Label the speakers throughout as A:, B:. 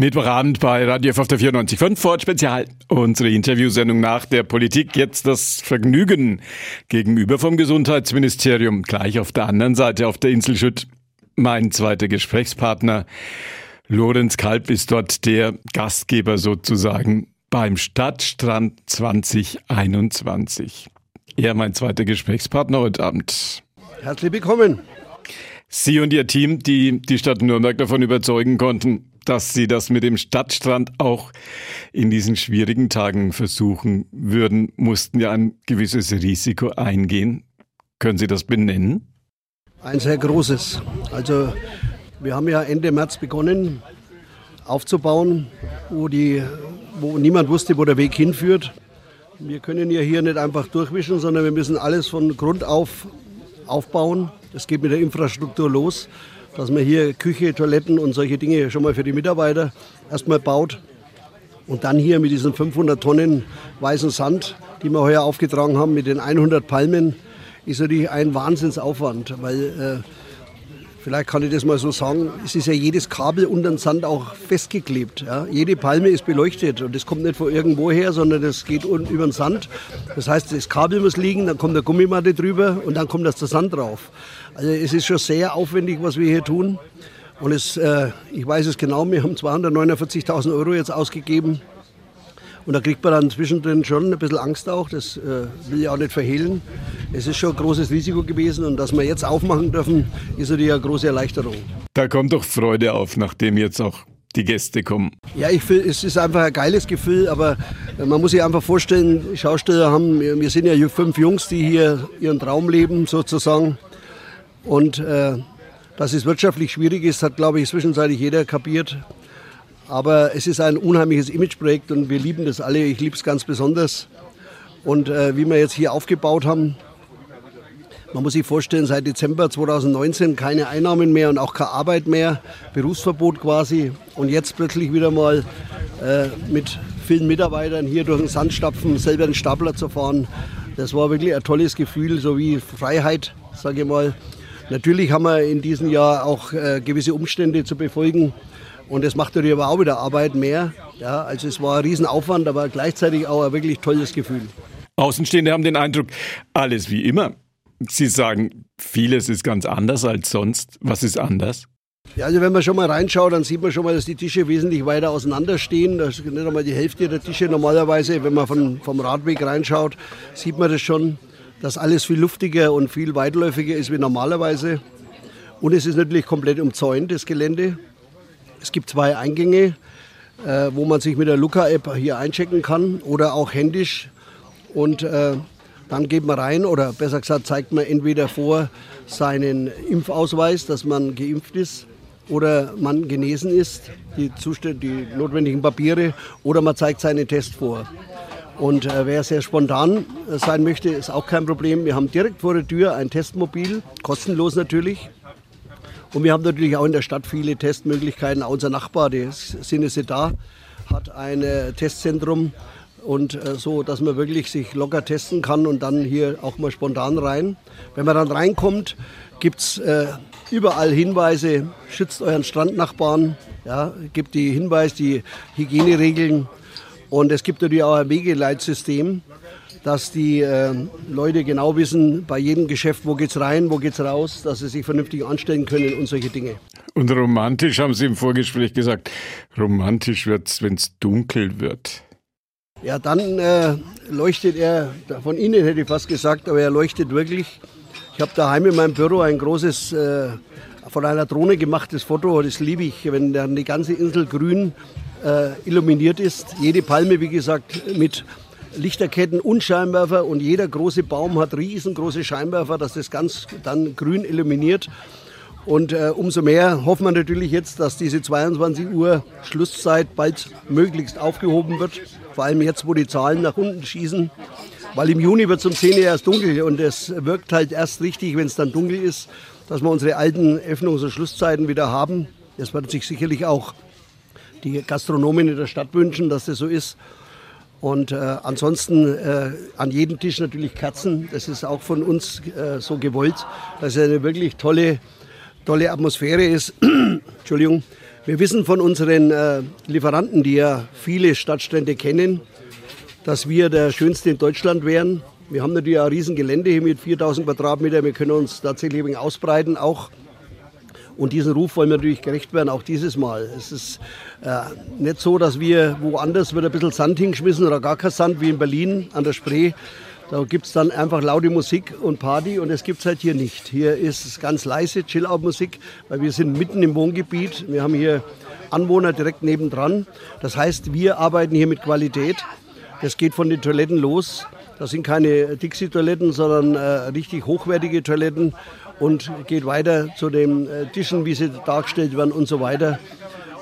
A: Mittwochabend bei Radio F auf der 94.5 Ford Spezial. Unsere Interviewsendung nach der Politik. Jetzt das Vergnügen gegenüber vom Gesundheitsministerium. Gleich auf der anderen Seite auf der Insel Schütt. Mein zweiter Gesprächspartner. Lorenz Kalb ist dort der Gastgeber sozusagen beim Stadtstrand 2021. Er, mein zweiter Gesprächspartner heute Abend.
B: Herzlich willkommen.
A: Sie und Ihr Team, die die Stadt Nürnberg davon überzeugen konnten, dass Sie das mit dem Stadtstrand auch in diesen schwierigen Tagen versuchen würden, mussten ja ein gewisses Risiko eingehen. Können Sie das benennen?
B: Ein sehr großes. Also wir haben ja Ende März begonnen aufzubauen, wo, die, wo niemand wusste, wo der Weg hinführt. Wir können ja hier nicht einfach durchwischen, sondern wir müssen alles von Grund auf aufbauen. Das geht mit der Infrastruktur los dass man hier Küche, Toiletten und solche Dinge schon mal für die Mitarbeiter erstmal baut. Und dann hier mit diesen 500 Tonnen weißen Sand, die wir heuer aufgetragen haben, mit den 100 Palmen, ist natürlich ein Wahnsinnsaufwand, weil äh, Vielleicht kann ich das mal so sagen. Es ist ja jedes Kabel unter dem Sand auch festgeklebt. Ja. Jede Palme ist beleuchtet und das kommt nicht von irgendwo her, sondern das geht unten über den Sand. Das heißt, das Kabel muss liegen, dann kommt der Gummimatte drüber und dann kommt das der Sand drauf. Also es ist schon sehr aufwendig, was wir hier tun. Und es, äh, ich weiß es genau, wir haben 249.000 Euro jetzt ausgegeben und da kriegt man dann zwischendrin schon ein bisschen Angst auch, das äh, will ich auch nicht verhehlen. Es ist schon ein großes Risiko gewesen und dass wir jetzt aufmachen dürfen, ist natürlich eine große Erleichterung.
A: Da kommt doch Freude auf, nachdem jetzt auch die Gäste kommen.
B: Ja, ich finde, es ist einfach ein geiles Gefühl, aber man muss sich einfach vorstellen, Schausteller haben, wir sind ja fünf Jungs, die hier ihren Traum leben sozusagen und äh, dass es wirtschaftlich schwierig ist, hat glaube ich zwischenzeitlich jeder kapiert. Aber es ist ein unheimliches Imageprojekt und wir lieben das alle. Ich liebe es ganz besonders. Und äh, wie wir jetzt hier aufgebaut haben, man muss sich vorstellen, seit Dezember 2019 keine Einnahmen mehr und auch keine Arbeit mehr, Berufsverbot quasi. Und jetzt plötzlich wieder mal äh, mit vielen Mitarbeitern hier durch den Sand stapfen, selber den Stapler zu fahren. Das war wirklich ein tolles Gefühl, so wie Freiheit, sage ich mal. Natürlich haben wir in diesem Jahr auch äh, gewisse Umstände zu befolgen. Und das macht natürlich aber auch wieder Arbeit mehr. Ja, also es war ein Riesenaufwand, aber gleichzeitig auch ein wirklich tolles Gefühl.
A: Außenstehende haben den Eindruck, alles wie immer. Sie sagen, vieles ist ganz anders als sonst. Was ist anders?
B: Ja, also wenn man schon mal reinschaut, dann sieht man schon mal, dass die Tische wesentlich weiter auseinander stehen. Das ist nicht einmal die Hälfte der Tische normalerweise. Wenn man von, vom Radweg reinschaut, sieht man das schon, dass alles viel luftiger und viel weitläufiger ist wie normalerweise. Und es ist natürlich komplett umzäunt, das Gelände. Es gibt zwei Eingänge, äh, wo man sich mit der Luca-App hier einchecken kann oder auch händisch. Und äh, dann geht man rein oder besser gesagt zeigt man entweder vor seinen Impfausweis, dass man geimpft ist oder man genesen ist, die, Zustände, die notwendigen Papiere, oder man zeigt seinen Test vor. Und äh, wer sehr spontan sein möchte, ist auch kein Problem. Wir haben direkt vor der Tür ein Testmobil, kostenlos natürlich. Und wir haben natürlich auch in der Stadt viele Testmöglichkeiten. Auch unser Nachbar, der Sinese da, hat ein äh, Testzentrum und äh, so, dass man wirklich sich locker testen kann und dann hier auch mal spontan rein. Wenn man dann reinkommt, gibt es äh, überall Hinweise, schützt euren Strandnachbarn, ja, gibt die Hinweise, die Hygieneregeln und es gibt natürlich auch ein Wegeleitsystem dass die äh, Leute genau wissen, bei jedem Geschäft, wo geht's rein, wo geht's raus, dass sie sich vernünftig anstellen können und solche Dinge.
A: Und romantisch haben Sie im Vorgespräch gesagt, romantisch wird's, wenn's dunkel wird.
B: Ja, dann äh, leuchtet er, von Ihnen hätte ich fast gesagt, aber er leuchtet wirklich. Ich habe daheim in meinem Büro ein großes, äh, von einer Drohne gemachtes Foto, das liebe ich, wenn dann die ganze Insel grün äh, illuminiert ist. Jede Palme, wie gesagt, mit Lichterketten und Scheinwerfer und jeder große Baum hat riesengroße Scheinwerfer, dass das ganz dann grün illuminiert. Und äh, umso mehr hoffen wir natürlich jetzt, dass diese 22 Uhr Schlusszeit bald möglichst aufgehoben wird. Vor allem jetzt, wo die Zahlen nach unten schießen. Weil im Juni wird es um 10 Uhr erst dunkel und es wirkt halt erst richtig, wenn es dann dunkel ist, dass wir unsere alten Öffnungs- und Schlusszeiten wieder haben. Das wird sich sicherlich auch die Gastronomen in der Stadt wünschen, dass das so ist. Und äh, ansonsten äh, an jedem Tisch natürlich Kerzen. Das ist auch von uns äh, so gewollt, dass es eine wirklich tolle, tolle Atmosphäre ist. Entschuldigung. Wir wissen von unseren äh, Lieferanten, die ja viele Stadtstrände kennen, dass wir der schönste in Deutschland wären. Wir haben natürlich ein Riesengelände hier mit 4000 Quadratmeter. Wir können uns tatsächlich ausbreiten auch. Und diesen Ruf wollen wir natürlich gerecht werden, auch dieses Mal. Es ist äh, nicht so, dass wir woanders wird ein bisschen Sand hingeschmissen oder gar kein Sand, wie in Berlin an der Spree. Da gibt es dann einfach laute Musik und Party und das gibt es halt hier nicht. Hier ist es ganz leise Chill-Out-Musik, weil wir sind mitten im Wohngebiet. Wir haben hier Anwohner direkt nebendran. Das heißt, wir arbeiten hier mit Qualität. Das geht von den Toiletten los. Das sind keine Dixie-Toiletten, sondern äh, richtig hochwertige Toiletten und geht weiter zu den äh, Tischen, wie sie dargestellt werden und so weiter.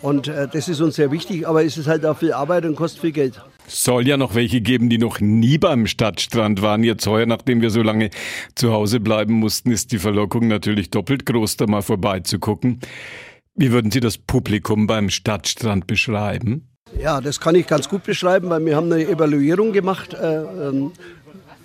B: Und äh, das ist uns sehr wichtig, aber es ist halt auch viel Arbeit und kostet viel Geld.
A: Soll ja noch welche geben, die noch nie beim Stadtstrand waren. Jetzt heuer, nachdem wir so lange zu Hause bleiben mussten, ist die Verlockung natürlich doppelt groß, da mal vorbeizugucken. Wie würden Sie das Publikum beim Stadtstrand beschreiben?
B: Ja, das kann ich ganz gut beschreiben, weil wir haben eine Evaluierung gemacht äh, ähm,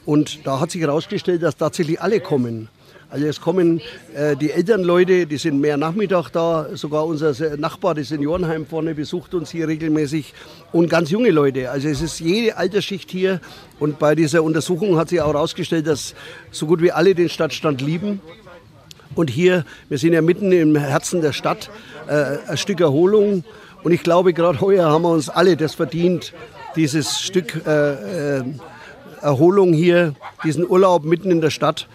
B: und da hat sich herausgestellt, dass tatsächlich alle kommen. Also es kommen äh, die Elternleute, die sind mehr Nachmittag da, sogar unser Nachbar, das Seniorenheim vorne, besucht uns hier regelmäßig und ganz junge Leute. Also es ist jede Altersschicht hier und bei dieser Untersuchung hat sich auch herausgestellt, dass so gut wie alle den Stadtstand lieben. Und hier, wir sind ja mitten im Herzen der Stadt, äh, ein Stück Erholung. Und ich glaube, gerade heuer haben wir uns alle das verdient, dieses Stück äh, äh Erholung hier, diesen Urlaub mitten in der Stadt.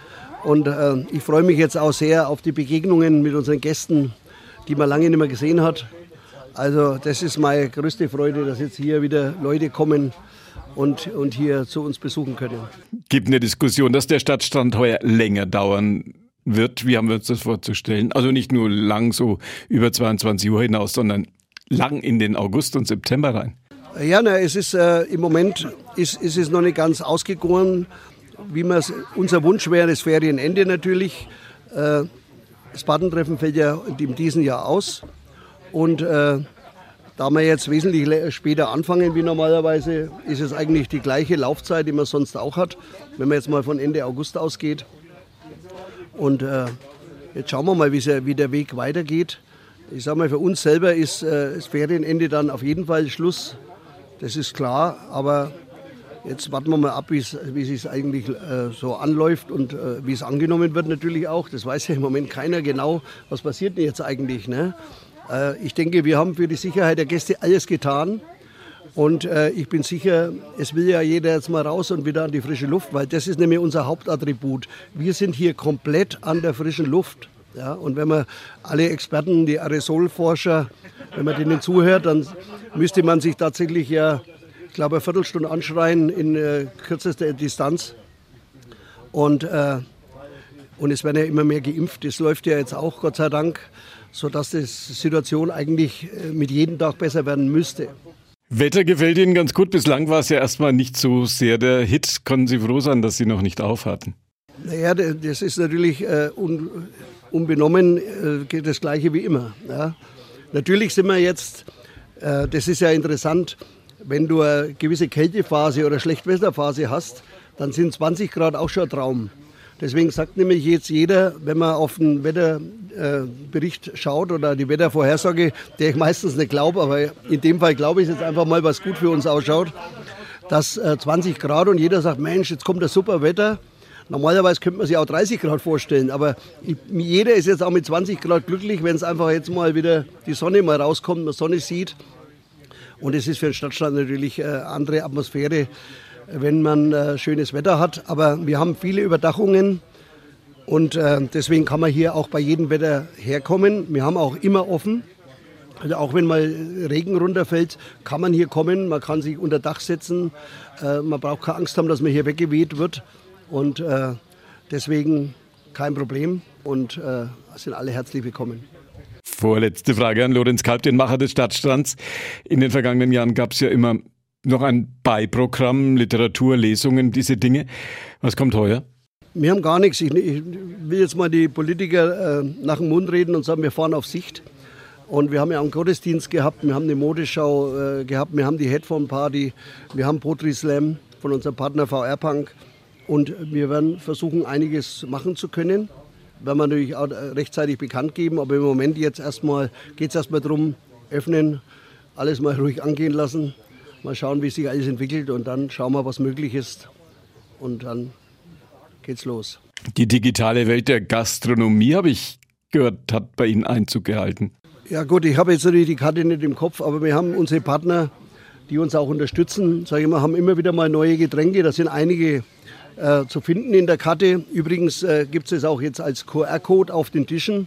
B: Und äh, ich freue mich jetzt auch sehr auf die Begegnungen mit unseren Gästen, die man lange nicht mehr gesehen hat. Also das ist meine größte Freude, dass jetzt hier wieder Leute kommen und, und hier zu uns besuchen können.
A: Gibt eine Diskussion, dass der Stadtstrand heuer länger dauern wird. Wie haben wir uns das vorzustellen? Also nicht nur lang so über 22 Uhr hinaus, sondern lang in den August und September rein.
B: Ja, na, es ist äh, im Moment ist, ist es noch nicht ganz ausgegoren wie man unser Wunsch wäre, das Ferienende natürlich. Äh, das Badentreffen fällt ja in diesem Jahr aus. Und äh, da wir jetzt wesentlich später anfangen wie normalerweise, ist es eigentlich die gleiche Laufzeit, die man sonst auch hat, wenn man jetzt mal von Ende August ausgeht. Und äh, jetzt schauen wir mal, wie der Weg weitergeht. Ich sage mal, für uns selber ist äh, das Ferienende dann auf jeden Fall Schluss. Das ist klar, aber Jetzt warten wir mal ab, wie es eigentlich äh, so anläuft und äh, wie es angenommen wird natürlich auch. Das weiß ja im Moment keiner genau, was passiert denn jetzt eigentlich. Ne? Äh, ich denke, wir haben für die Sicherheit der Gäste alles getan. Und äh, ich bin sicher, es will ja jeder jetzt mal raus und wieder an die frische Luft, weil das ist nämlich unser Hauptattribut. Wir sind hier komplett an der frischen Luft. Ja, und wenn man alle Experten, die Aerosolforscher, wenn man denen zuhört, dann müsste man sich tatsächlich ja glaube, eine Viertelstunde anschreien in äh, kürzester Distanz. Und, äh, und es werden ja immer mehr geimpft. Das läuft ja jetzt auch, Gott sei Dank, sodass die Situation eigentlich äh, mit jedem Tag besser werden müsste.
A: Wetter gefällt Ihnen ganz gut. Bislang war es ja erstmal nicht so sehr der Hit. Können Sie froh sein, dass Sie noch nicht aufhatten?
B: Naja, das ist natürlich äh, un, unbenommen äh, das Gleiche wie immer. Ja. Natürlich sind wir jetzt, äh, das ist ja interessant, wenn du eine gewisse Kältephase oder Schlechtwetterphase hast, dann sind 20 Grad auch schon ein Traum. Deswegen sagt nämlich jetzt jeder, wenn man auf den Wetterbericht äh, schaut oder die Wettervorhersage, der ich meistens nicht glaube, aber in dem Fall glaube ich jetzt einfach mal, was gut für uns ausschaut, dass äh, 20 Grad und jeder sagt, Mensch, jetzt kommt das super Wetter. Normalerweise könnte man sich auch 30 Grad vorstellen, aber jeder ist jetzt auch mit 20 Grad glücklich, wenn es einfach jetzt mal wieder die Sonne mal rauskommt, man Sonne sieht. Und es ist für den Stadtstand natürlich eine andere Atmosphäre, wenn man äh, schönes Wetter hat. Aber wir haben viele Überdachungen und äh, deswegen kann man hier auch bei jedem Wetter herkommen. Wir haben auch immer offen. Also auch wenn mal Regen runterfällt, kann man hier kommen. Man kann sich unter Dach setzen. Äh, man braucht keine Angst haben, dass man hier weggeweht wird. Und deswegen kein Problem und sind alle herzlich willkommen.
A: Vorletzte Frage an Lorenz Kalb, den Macher des Stadtstrands. In den vergangenen Jahren gab es ja immer noch ein Beiprogramm, Literatur, Lesungen, diese Dinge. Was kommt heuer?
B: Wir haben gar nichts. Ich, ich will jetzt mal die Politiker äh, nach dem Mund reden und sagen, wir fahren auf Sicht. Und wir haben ja einen Gottesdienst gehabt, wir haben eine Modeschau äh, gehabt, wir haben die Headphone Party, wir haben Poetry Slam von unserem Partner VR Punk. Und wir werden versuchen, einiges machen zu können werden wir natürlich auch rechtzeitig bekannt geben. Aber im Moment jetzt erstmal geht es erstmal darum, öffnen, alles mal ruhig angehen lassen, mal schauen, wie sich alles entwickelt und dann schauen wir, was möglich ist. Und dann geht's los.
A: Die digitale Welt der Gastronomie, habe ich gehört, hat bei Ihnen Einzug gehalten.
B: Ja gut, ich habe jetzt natürlich die Karte nicht im Kopf, aber wir haben unsere Partner, die uns auch unterstützen, sage ich mal, haben immer wieder mal neue Getränke. Da sind einige äh, zu finden in der Karte. Übrigens äh, gibt es auch jetzt als QR-Code auf den Tischen.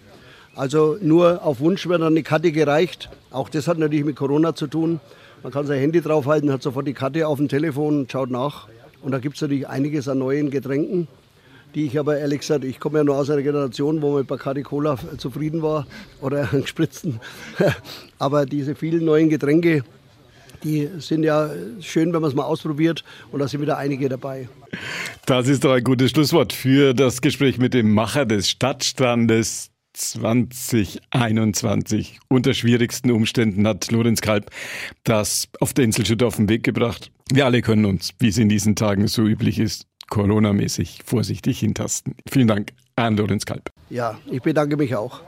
B: Also nur auf Wunsch wird dann eine Karte gereicht. Auch das hat natürlich mit Corona zu tun. Man kann sein Handy draufhalten, hat sofort die Karte auf dem Telefon und schaut nach. Und da gibt es natürlich einiges an neuen Getränken, die ich aber ehrlich gesagt, ich komme ja nur aus einer Generation, wo man mit Bacardi Cola zufrieden war oder gespritzten. aber diese vielen neuen Getränke, die sind ja schön, wenn man es mal ausprobiert. Und da sind wieder einige dabei.
A: Das ist doch ein gutes Schlusswort für das Gespräch mit dem Macher des Stadtstrandes 2021 unter schwierigsten Umständen hat Lorenz Kalb das auf der Insel auf den Weg gebracht. Wir alle können uns, wie es in diesen Tagen so üblich ist, Corona-mäßig vorsichtig hintasten. Vielen Dank an Lorenz Kalb.
B: Ja, ich bedanke mich auch.